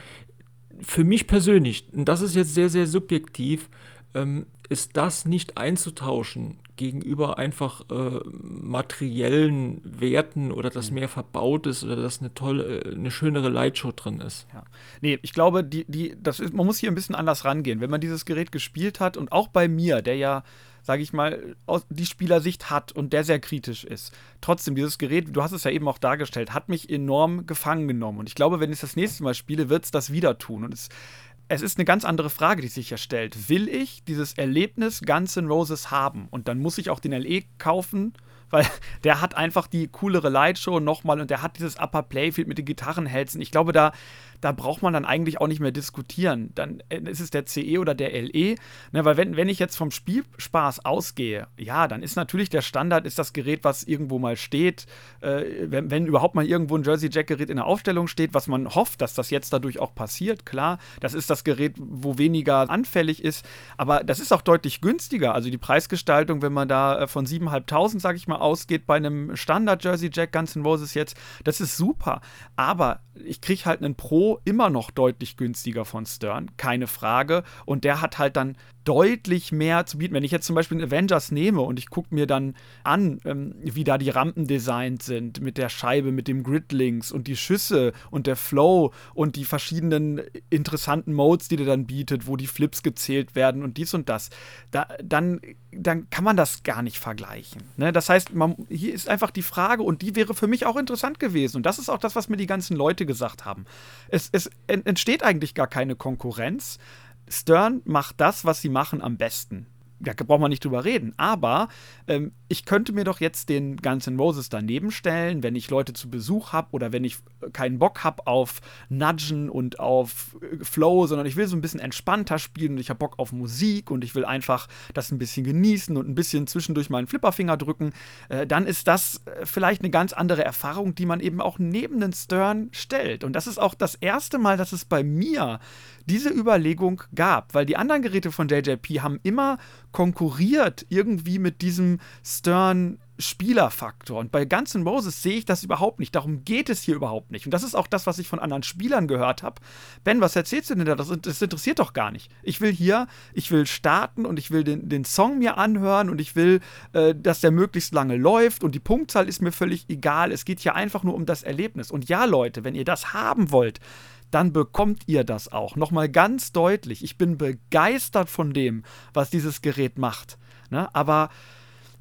für mich persönlich, und das ist jetzt sehr, sehr subjektiv, ähm, ist das nicht einzutauschen gegenüber einfach äh, materiellen Werten oder dass mhm. mehr verbaut ist oder dass eine tolle, äh, eine schönere Lightshow drin ist. Ja. Nee, ich glaube, die, die, das ist, man muss hier ein bisschen anders rangehen. Wenn man dieses Gerät gespielt hat und auch bei mir, der ja sage ich mal, die Spielersicht hat und der sehr kritisch ist. Trotzdem, dieses Gerät, du hast es ja eben auch dargestellt, hat mich enorm gefangen genommen. Und ich glaube, wenn ich es das nächste Mal spiele, wird es das wieder tun. Und es, es ist eine ganz andere Frage, die sich ja stellt. Will ich dieses Erlebnis Guns N' Roses haben? Und dann muss ich auch den LE kaufen weil der hat einfach die coolere Lightshow nochmal und der hat dieses Upper Playfield mit den Gitarrenhälsen. Ich glaube, da, da braucht man dann eigentlich auch nicht mehr diskutieren. Dann äh, ist es der CE oder der LE. Ne, weil wenn, wenn ich jetzt vom Spielspaß ausgehe, ja, dann ist natürlich der Standard, ist das Gerät, was irgendwo mal steht. Äh, wenn, wenn überhaupt mal irgendwo ein Jersey Jack Gerät in der Aufstellung steht, was man hofft, dass das jetzt dadurch auch passiert, klar. Das ist das Gerät, wo weniger anfällig ist. Aber das ist auch deutlich günstiger. Also die Preisgestaltung, wenn man da äh, von 7.500, sage ich mal, ausgeht bei einem Standard Jersey Jack Guns N' Roses jetzt, das ist super. Aber ich kriege halt einen Pro immer noch deutlich günstiger von Stern, keine Frage. Und der hat halt dann deutlich mehr zu bieten. Wenn ich jetzt zum Beispiel einen Avengers nehme und ich gucke mir dann an, ähm, wie da die Rampen designt sind, mit der Scheibe, mit dem Gridlinks und die Schüsse und der Flow und die verschiedenen interessanten Modes, die der dann bietet, wo die Flips gezählt werden und dies und das, da, dann, dann kann man das gar nicht vergleichen. Ne? Das heißt, man, hier ist einfach die Frage und die wäre für mich auch interessant gewesen. Und das ist auch das, was mir die ganzen Leute gesagt haben. Es, es entsteht eigentlich gar keine Konkurrenz. Stern macht das, was sie machen, am besten da braucht man nicht drüber reden. Aber ähm, ich könnte mir doch jetzt den Guns N' Roses daneben stellen, wenn ich Leute zu Besuch habe oder wenn ich äh, keinen Bock habe auf Nudgen und auf äh, Flow, sondern ich will so ein bisschen entspannter spielen und ich habe Bock auf Musik und ich will einfach das ein bisschen genießen und ein bisschen zwischendurch meinen Flipperfinger drücken, äh, dann ist das äh, vielleicht eine ganz andere Erfahrung, die man eben auch neben den Stern stellt. Und das ist auch das erste Mal, dass es bei mir diese Überlegung gab, weil die anderen Geräte von JJP haben immer konkurriert irgendwie mit diesem Stern Spielerfaktor. Und bei Guns N' Roses sehe ich das überhaupt nicht. Darum geht es hier überhaupt nicht. Und das ist auch das, was ich von anderen Spielern gehört habe. Ben, was erzählst du denn da? Das, das, interessiert doch gar nicht. Ich will hier, ich will starten und ich will den, den Song mir anhören und ich will, äh, dass der möglichst lange läuft und die Punktzahl ist mir völlig egal. Es geht hier einfach nur um das Erlebnis. Und ja, Leute, wenn ihr das haben wollt, dann bekommt ihr das auch. Nochmal ganz deutlich, ich bin begeistert von dem, was dieses Gerät macht. Ne? Aber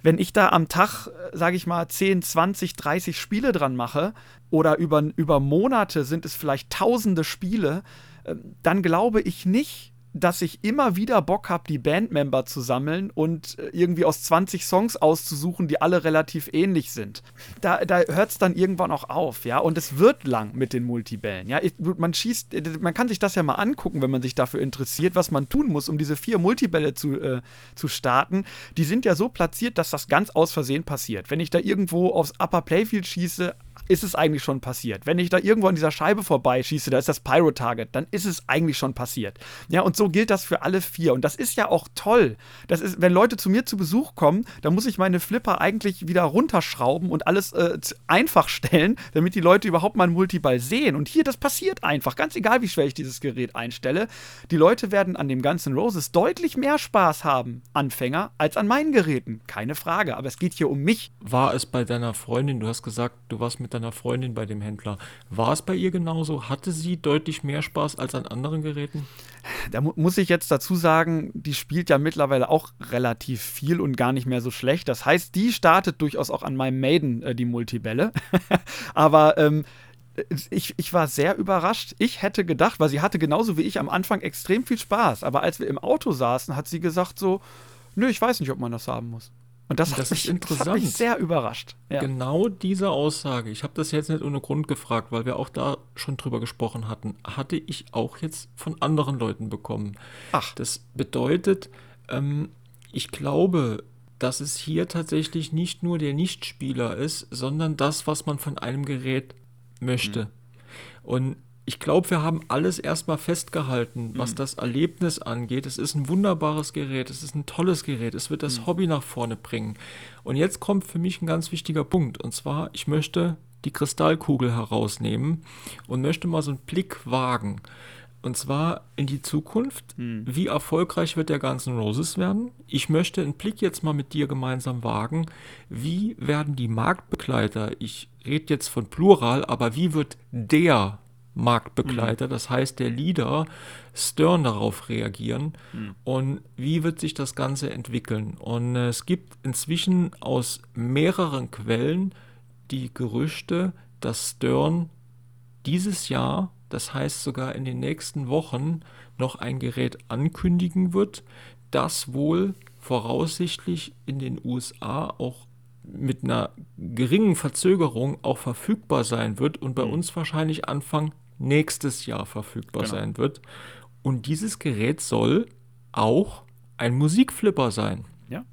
wenn ich da am Tag, äh, sage ich mal, 10, 20, 30 Spiele dran mache oder über, über Monate sind es vielleicht tausende Spiele, ähm, dann glaube ich nicht, dass ich immer wieder Bock habe, die Bandmember zu sammeln und äh, irgendwie aus 20 Songs auszusuchen, die alle relativ ähnlich sind. Da, da hört es dann irgendwann auch auf, ja. Und es wird lang mit den Multibällen. Ja, ich, man schießt, äh, man kann sich das ja mal angucken, wenn man sich dafür interessiert, was man tun muss, um diese vier Multibälle zu, äh, zu starten. Die sind ja so platziert, dass das ganz aus Versehen passiert. Wenn ich da irgendwo aufs Upper Playfield schieße, ist es eigentlich schon passiert. Wenn ich da irgendwo an dieser Scheibe vorbeischieße, da ist das Pyro-Target, dann ist es eigentlich schon passiert. Ja, und so gilt das für alle vier. Und das ist ja auch toll. Das ist, wenn Leute zu mir zu Besuch kommen, dann muss ich meine Flipper eigentlich wieder runterschrauben und alles äh, einfach stellen, damit die Leute überhaupt mal einen Multiball sehen. Und hier, das passiert einfach. Ganz egal, wie schwer ich dieses Gerät einstelle. Die Leute werden an dem ganzen Roses deutlich mehr Spaß haben, Anfänger, als an meinen Geräten. Keine Frage. Aber es geht hier um mich. War es bei deiner Freundin, du hast gesagt, du warst mit deiner Freundin bei dem Händler. War es bei ihr genauso? Hatte sie deutlich mehr Spaß als an anderen Geräten? Da mu muss ich jetzt dazu sagen, die spielt ja mittlerweile auch relativ viel und gar nicht mehr so schlecht. Das heißt, die startet durchaus auch an meinem Maiden äh, die Multibälle. Aber ähm, ich, ich war sehr überrascht. Ich hätte gedacht, weil sie hatte genauso wie ich am Anfang extrem viel Spaß. Aber als wir im Auto saßen, hat sie gesagt so, nö, ich weiß nicht, ob man das haben muss. Und das, das mich, ist interessant. Das hat mich sehr überrascht. Ja. Genau diese Aussage, ich habe das jetzt nicht ohne Grund gefragt, weil wir auch da schon drüber gesprochen hatten, hatte ich auch jetzt von anderen Leuten bekommen. Ach. Das bedeutet, ähm, ich glaube, dass es hier tatsächlich nicht nur der Nichtspieler ist, sondern das, was man von einem Gerät möchte. Mhm. Und ich glaube, wir haben alles erstmal festgehalten, was mhm. das Erlebnis angeht. Es ist ein wunderbares Gerät, es ist ein tolles Gerät, es wird das mhm. Hobby nach vorne bringen. Und jetzt kommt für mich ein ganz wichtiger Punkt. Und zwar, ich möchte die Kristallkugel herausnehmen und möchte mal so einen Blick wagen. Und zwar in die Zukunft. Mhm. Wie erfolgreich wird der ganzen Roses werden? Ich möchte einen Blick jetzt mal mit dir gemeinsam wagen. Wie werden die Marktbegleiter, ich rede jetzt von Plural, aber wie wird der Marktbegleiter, mhm. das heißt der Leader, Stern darauf reagieren mhm. und wie wird sich das Ganze entwickeln. Und äh, es gibt inzwischen aus mehreren Quellen die Gerüchte, dass Stern dieses Jahr, das heißt sogar in den nächsten Wochen, noch ein Gerät ankündigen wird, das wohl voraussichtlich in den USA auch mit einer geringen Verzögerung auch verfügbar sein wird und bei mhm. uns wahrscheinlich Anfang nächstes Jahr verfügbar genau. sein wird. Und dieses Gerät soll auch ein Musikflipper sein. Ja.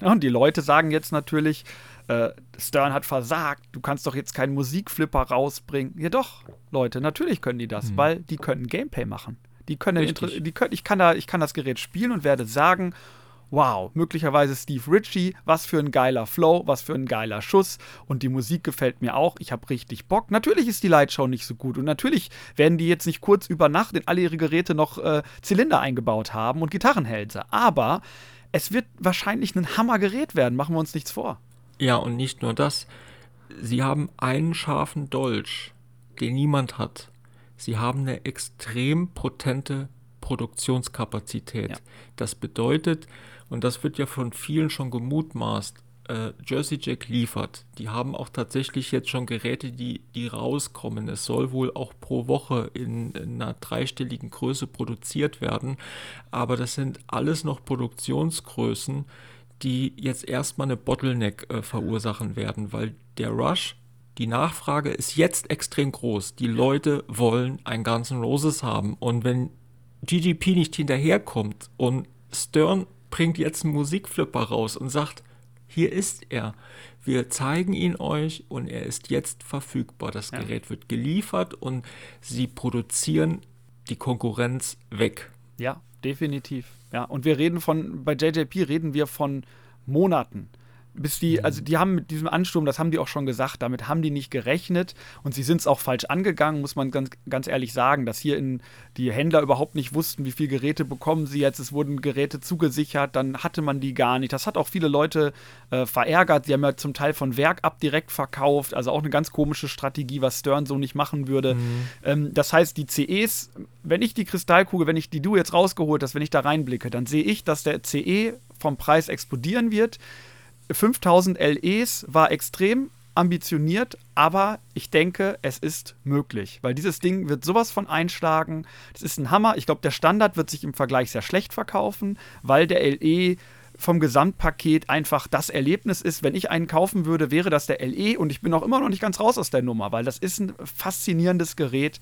und die Leute sagen jetzt natürlich, äh, Stern hat versagt, du kannst doch jetzt keinen Musikflipper rausbringen. Ja doch, Leute, natürlich können die das, hm. weil die können Gameplay machen. Die können, die können ich, kann da, ich kann das Gerät spielen und werde sagen, wow, möglicherweise Steve Ritchie, was für ein geiler Flow, was für ein geiler Schuss und die Musik gefällt mir auch, ich habe richtig Bock. Natürlich ist die Lightshow nicht so gut und natürlich werden die jetzt nicht kurz über Nacht in alle ihre Geräte noch äh, Zylinder eingebaut haben und Gitarrenhälse, aber es wird wahrscheinlich ein Hammergerät werden, machen wir uns nichts vor. Ja, und nicht nur das, sie haben einen scharfen Dolch, den niemand hat. Sie haben eine extrem potente Produktionskapazität. Ja. Das bedeutet, und das wird ja von vielen schon gemutmaßt, äh, Jersey Jack liefert. Die haben auch tatsächlich jetzt schon Geräte, die, die rauskommen. Es soll wohl auch pro Woche in, in einer dreistelligen Größe produziert werden. Aber das sind alles noch Produktionsgrößen, die jetzt erstmal eine Bottleneck äh, verursachen werden, weil der Rush, die Nachfrage ist jetzt extrem groß. Die Leute wollen einen ganzen Roses haben. Und wenn GGP nicht hinterherkommt und Stern bringt jetzt einen Musikflipper raus und sagt, hier ist er. Wir zeigen ihn euch und er ist jetzt verfügbar. Das ja. Gerät wird geliefert und sie produzieren die Konkurrenz weg. Ja, definitiv. Ja, und wir reden von, bei JJP reden wir von Monaten bis die, mhm. also die haben mit diesem Ansturm, das haben die auch schon gesagt, damit haben die nicht gerechnet und sie sind es auch falsch angegangen, muss man ganz, ganz ehrlich sagen, dass hier in die Händler überhaupt nicht wussten, wie viele Geräte bekommen sie jetzt. Es wurden Geräte zugesichert, dann hatte man die gar nicht. Das hat auch viele Leute äh, verärgert. Sie haben ja zum Teil von Werk ab direkt verkauft, also auch eine ganz komische Strategie, was Stern so nicht machen würde. Mhm. Ähm, das heißt, die CEs, wenn ich die Kristallkugel, wenn ich die du jetzt rausgeholt hast, wenn ich da reinblicke, dann sehe ich, dass der CE vom Preis explodieren wird. 5000 LEs war extrem ambitioniert, aber ich denke, es ist möglich, weil dieses Ding wird sowas von einschlagen. Das ist ein Hammer. Ich glaube, der Standard wird sich im Vergleich sehr schlecht verkaufen, weil der LE vom Gesamtpaket einfach das Erlebnis ist. Wenn ich einen kaufen würde, wäre das der LE und ich bin auch immer noch nicht ganz raus aus der Nummer, weil das ist ein faszinierendes Gerät.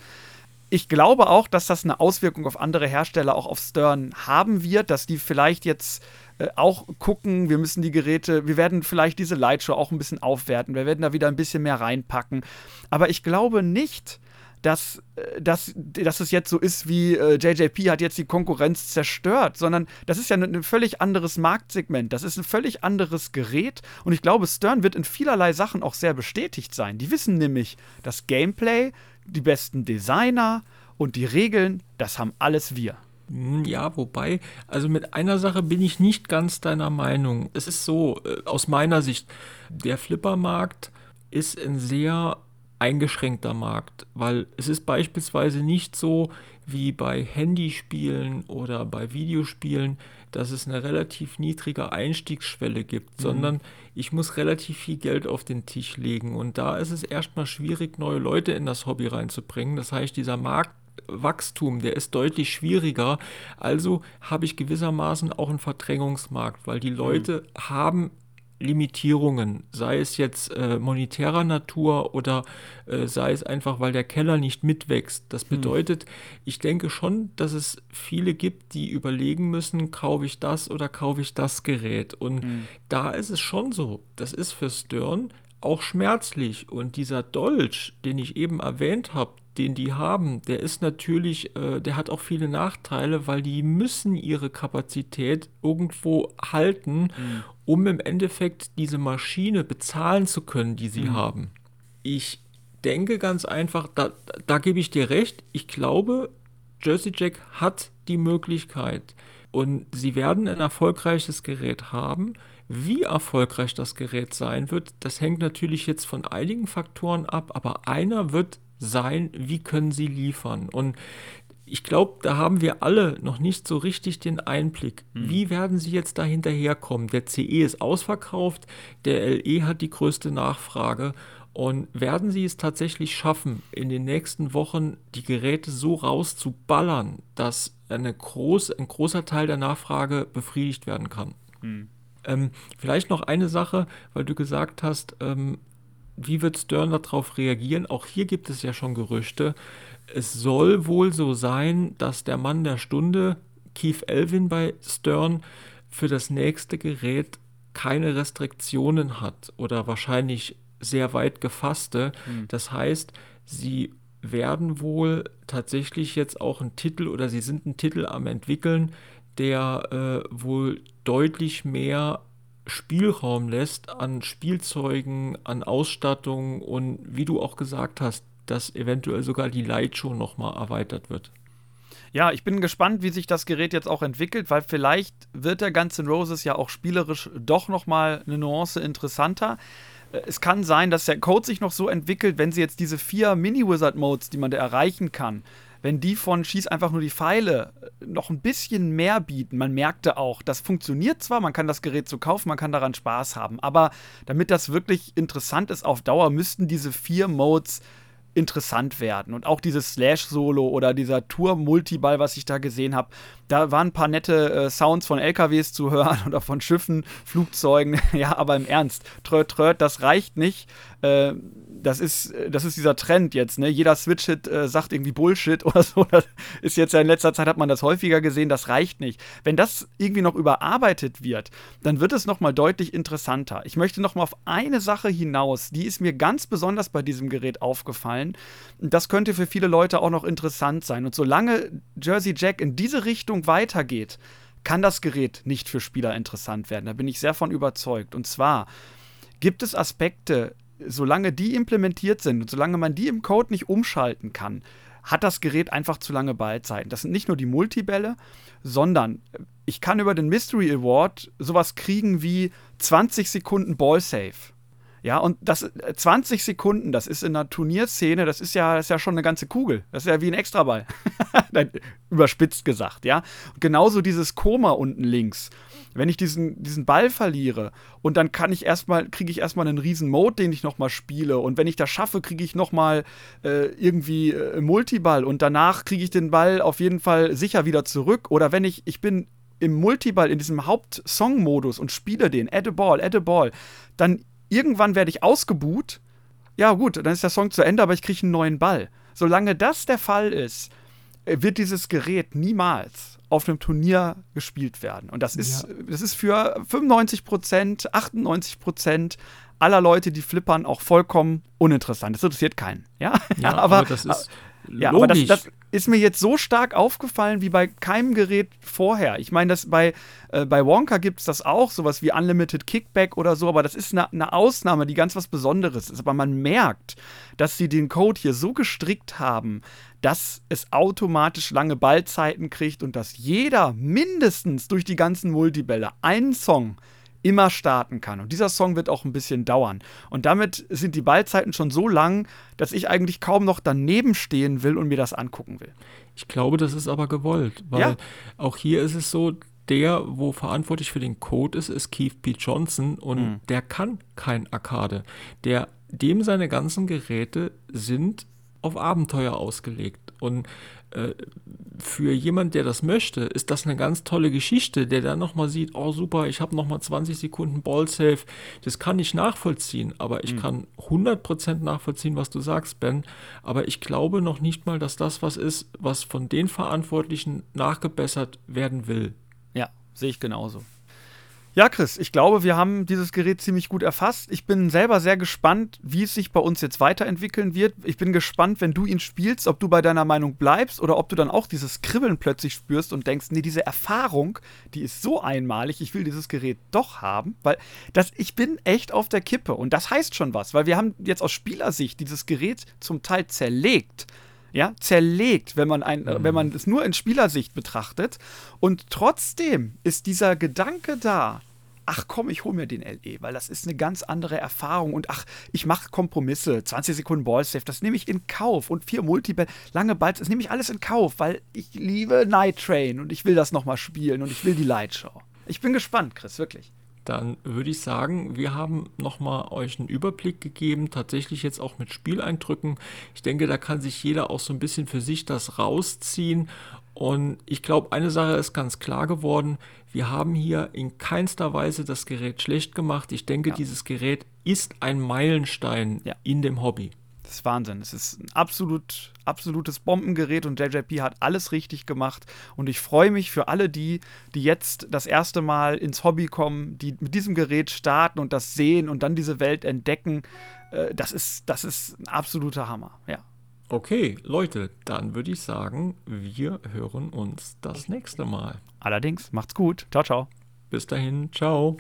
Ich glaube auch, dass das eine Auswirkung auf andere Hersteller, auch auf Stern haben wird, dass die vielleicht jetzt äh, auch gucken, wir müssen die Geräte, wir werden vielleicht diese Lightshow auch ein bisschen aufwerten, wir werden da wieder ein bisschen mehr reinpacken. Aber ich glaube nicht, dass, äh, dass, dass es jetzt so ist wie äh, JJP hat jetzt die Konkurrenz zerstört, sondern das ist ja ein, ein, völlig anderes Marktsegment, das ist ein völlig anderes Gerät und ich glaube, Stern wird in vielerlei Sachen auch sehr bestätigt sein. Die wissen nämlich, das Gameplay, die besten Designer und die Regeln, das haben alles wir. Hm, ja, wobei, also mit einer Sache bin ich nicht ganz deiner Meinung. Es ist so, äh, aus meiner Sicht, der Flippermarkt ist ein sehr eingeschränkter Markt, weil es ist beispielsweise nicht so wie bei Handyspielen oder bei Videospielen, dass es eine relativ niedrige Einstiegsschwelle gibt, mhm. sondern ich muss relativ viel Geld auf den Tisch legen und da ist es erstmal schwierig, neue Leute in das Hobby reinzubringen. Das heißt, dieser Markt Wachstum, der ist deutlich schwieriger. Also habe ich gewissermaßen auch einen Verdrängungsmarkt, weil die Leute mhm. haben Limitierungen, sei es jetzt äh, monetärer Natur oder äh, sei es einfach, weil der Keller nicht mitwächst. Das hm. bedeutet, hm. ich denke schon, dass es viele gibt, die überlegen müssen, kaufe ich das oder kaufe ich das Gerät. Und hm. da ist es schon so, das ist für Stern auch schmerzlich. Und dieser Dolch, den ich eben erwähnt habe, den die haben, der ist natürlich, äh, der hat auch viele Nachteile, weil die müssen ihre Kapazität irgendwo halten, mhm. um im Endeffekt diese Maschine bezahlen zu können, die sie mhm. haben. Ich denke ganz einfach, da, da gebe ich dir recht, ich glaube, Jersey Jack hat die Möglichkeit und sie werden ein erfolgreiches Gerät haben. Wie erfolgreich das Gerät sein wird, das hängt natürlich jetzt von einigen Faktoren ab, aber einer wird sein, wie können sie liefern. Und ich glaube, da haben wir alle noch nicht so richtig den Einblick. Hm. Wie werden sie jetzt da hinterherkommen? Der CE ist ausverkauft, der LE hat die größte Nachfrage. Und werden sie es tatsächlich schaffen, in den nächsten Wochen die Geräte so rauszuballern, dass eine groß, ein großer Teil der Nachfrage befriedigt werden kann? Hm. Ähm, vielleicht noch eine Sache, weil du gesagt hast, ähm, wie wird Stern darauf reagieren? Auch hier gibt es ja schon Gerüchte. Es soll wohl so sein, dass der Mann der Stunde, Keith Elvin bei Stern, für das nächste Gerät keine Restriktionen hat oder wahrscheinlich sehr weit gefasste. Hm. Das heißt, sie werden wohl tatsächlich jetzt auch einen Titel oder sie sind einen Titel am entwickeln, der äh, wohl deutlich mehr Spielraum lässt an Spielzeugen, an Ausstattung und wie du auch gesagt hast, dass eventuell sogar die Lightshow nochmal erweitert wird. Ja, ich bin gespannt, wie sich das Gerät jetzt auch entwickelt, weil vielleicht wird der N' Roses ja auch spielerisch doch nochmal eine Nuance interessanter. Äh, es kann sein, dass der Code sich noch so entwickelt, wenn sie jetzt diese vier Mini-Wizard-Modes, die man da erreichen kann, wenn die von Schieß einfach nur die Pfeile äh, noch ein bisschen mehr bieten, man merkte auch, das funktioniert zwar, man kann das Gerät so kaufen, man kann daran Spaß haben, aber damit das wirklich interessant ist auf Dauer, müssten diese vier Modes interessant werden. Und auch dieses Slash-Solo oder dieser Tour-Multiball, was ich da gesehen habe, da waren ein paar nette äh, Sounds von LKWs zu hören oder von Schiffen, Flugzeugen. ja, aber im Ernst, tröt, tröt, das reicht nicht. Äh, das ist, das ist dieser Trend jetzt, ne? Jeder Switch-Hit äh, sagt irgendwie Bullshit oder so. Das ist jetzt ja in letzter Zeit hat man das häufiger gesehen, das reicht nicht. Wenn das irgendwie noch überarbeitet wird, dann wird es nochmal deutlich interessanter. Ich möchte nochmal auf eine Sache hinaus, die ist mir ganz besonders bei diesem Gerät aufgefallen. Das könnte für viele Leute auch noch interessant sein. Und solange Jersey Jack in diese Richtung weitergeht, kann das Gerät nicht für Spieler interessant werden. Da bin ich sehr von überzeugt. Und zwar gibt es Aspekte solange die implementiert sind und solange man die im Code nicht umschalten kann, hat das Gerät einfach zu lange Ballzeiten. Das sind nicht nur die Multibälle, sondern ich kann über den Mystery Award sowas kriegen wie 20 Sekunden Ball Save. Ja, und das 20 äh, Sekunden, das ist in der Turnierszene, das ist ja, das ist ja schon eine ganze Kugel. Das ist ja wie ein Extraball. Überspitzt gesagt, ja. Und genauso dieses Koma unten links. Wenn ich diesen, diesen Ball verliere und dann kann ich erstmal, kriege ich erstmal einen riesen Mode, den ich nochmal spiele. Und wenn ich das schaffe, kriege ich nochmal äh, irgendwie äh, Multiball und danach kriege ich den Ball auf jeden Fall sicher wieder zurück. Oder wenn ich, ich bin im Multiball, in diesem Hauptsong-Modus und spiele den, add a ball, add a ball, dann irgendwann werde ich ausgebuht. Ja, gut, dann ist der Song zu Ende, aber ich kriege einen neuen Ball. Solange das der Fall ist, äh, wird dieses Gerät niemals auf einem Turnier gespielt werden. Und das ist, ja. das ist für 95 Prozent, 98 Prozent aller Leute, die flippern, auch vollkommen uninteressant. Das interessiert keinen. Ja, ja aber, aber, das ist ja, aber das, das, ist mir jetzt so stark aufgefallen wie bei keinem Gerät vorher. Ich meine, bei, äh, bei Wonka gibt es das auch, sowas wie Unlimited Kickback oder so, aber das ist eine, eine Ausnahme, die ganz was Besonderes ist. Aber man merkt, dass sie den Code hier so gestrickt haben, dass es automatisch lange Ballzeiten kriegt und dass jeder mindestens durch die ganzen Multibälle einen Song immer starten kann. Und dieser Song wird auch ein bisschen dauern. Und damit sind die Ballzeiten schon so lang, dass ich eigentlich kaum noch daneben stehen will und mir das angucken will. Ich glaube, das ist aber gewollt, weil ja. auch hier ist es so, der, wo verantwortlich für den Code ist, ist Keith P. Johnson und mhm. der kann kein Arcade. Der, dem seine ganzen Geräte sind auf Abenteuer ausgelegt. Und äh, für jemand, der das möchte, ist das eine ganz tolle Geschichte, der dann nochmal sieht, oh super, ich habe nochmal 20 Sekunden Ballsafe. Das kann ich nachvollziehen, aber ich mhm. kann 100% nachvollziehen, was du sagst, Ben. Aber ich glaube noch nicht mal, dass das was ist, was von den Verantwortlichen nachgebessert werden will. Ja, sehe ich genauso. Ja, Chris, ich glaube, wir haben dieses Gerät ziemlich gut erfasst. Ich bin selber sehr gespannt, wie es sich bei uns jetzt weiterentwickeln wird. Ich bin gespannt, wenn du ihn spielst, ob du bei deiner Meinung bleibst oder ob du dann auch dieses Kribbeln plötzlich spürst und denkst, nee, diese Erfahrung, die ist so einmalig, ich will dieses Gerät doch haben, weil das, ich bin echt auf der Kippe und das heißt schon was, weil wir haben jetzt aus Spielersicht dieses Gerät zum Teil zerlegt ja, zerlegt, wenn man, ein, mhm. wenn man es nur in Spielersicht betrachtet. Und trotzdem ist dieser Gedanke da, ach komm, ich hole mir den LE, weil das ist eine ganz andere Erfahrung und ach, ich mache Kompromisse, 20 Sekunden Ballsafe, das nehme ich in Kauf und vier Multiball, lange Balls, das nehme ich alles in Kauf, weil ich liebe Night Train und ich will das nochmal spielen und ich will die Lightshow. Ich bin gespannt, Chris, wirklich. Dann würde ich sagen, wir haben nochmal euch einen Überblick gegeben, tatsächlich jetzt auch mit Spieleindrücken. Ich denke, da kann sich jeder auch so ein bisschen für sich das rausziehen und ich glaube, eine Sache ist ganz klar geworden. Wir haben hier in keinster Weise das Gerät schlecht gemacht. Ich denke, ja. dieses Gerät ist ein Meilenstein ja. in dem Hobby. Das ist Wahnsinn. Es ist ein absolut, absolutes Bombengerät und JJP hat alles richtig gemacht. Und ich freue mich für alle die, die jetzt das erste Mal ins Hobby kommen, die mit diesem Gerät starten und das sehen und dann diese Welt entdecken. Äh, das ist, das ist ein absoluter Hammer. Ja. Okay, Leute, dann würde ich sagen, wir hören uns das nächste Mal. Allerdings, macht's gut. Ciao, ciao. Bis dahin, ciao.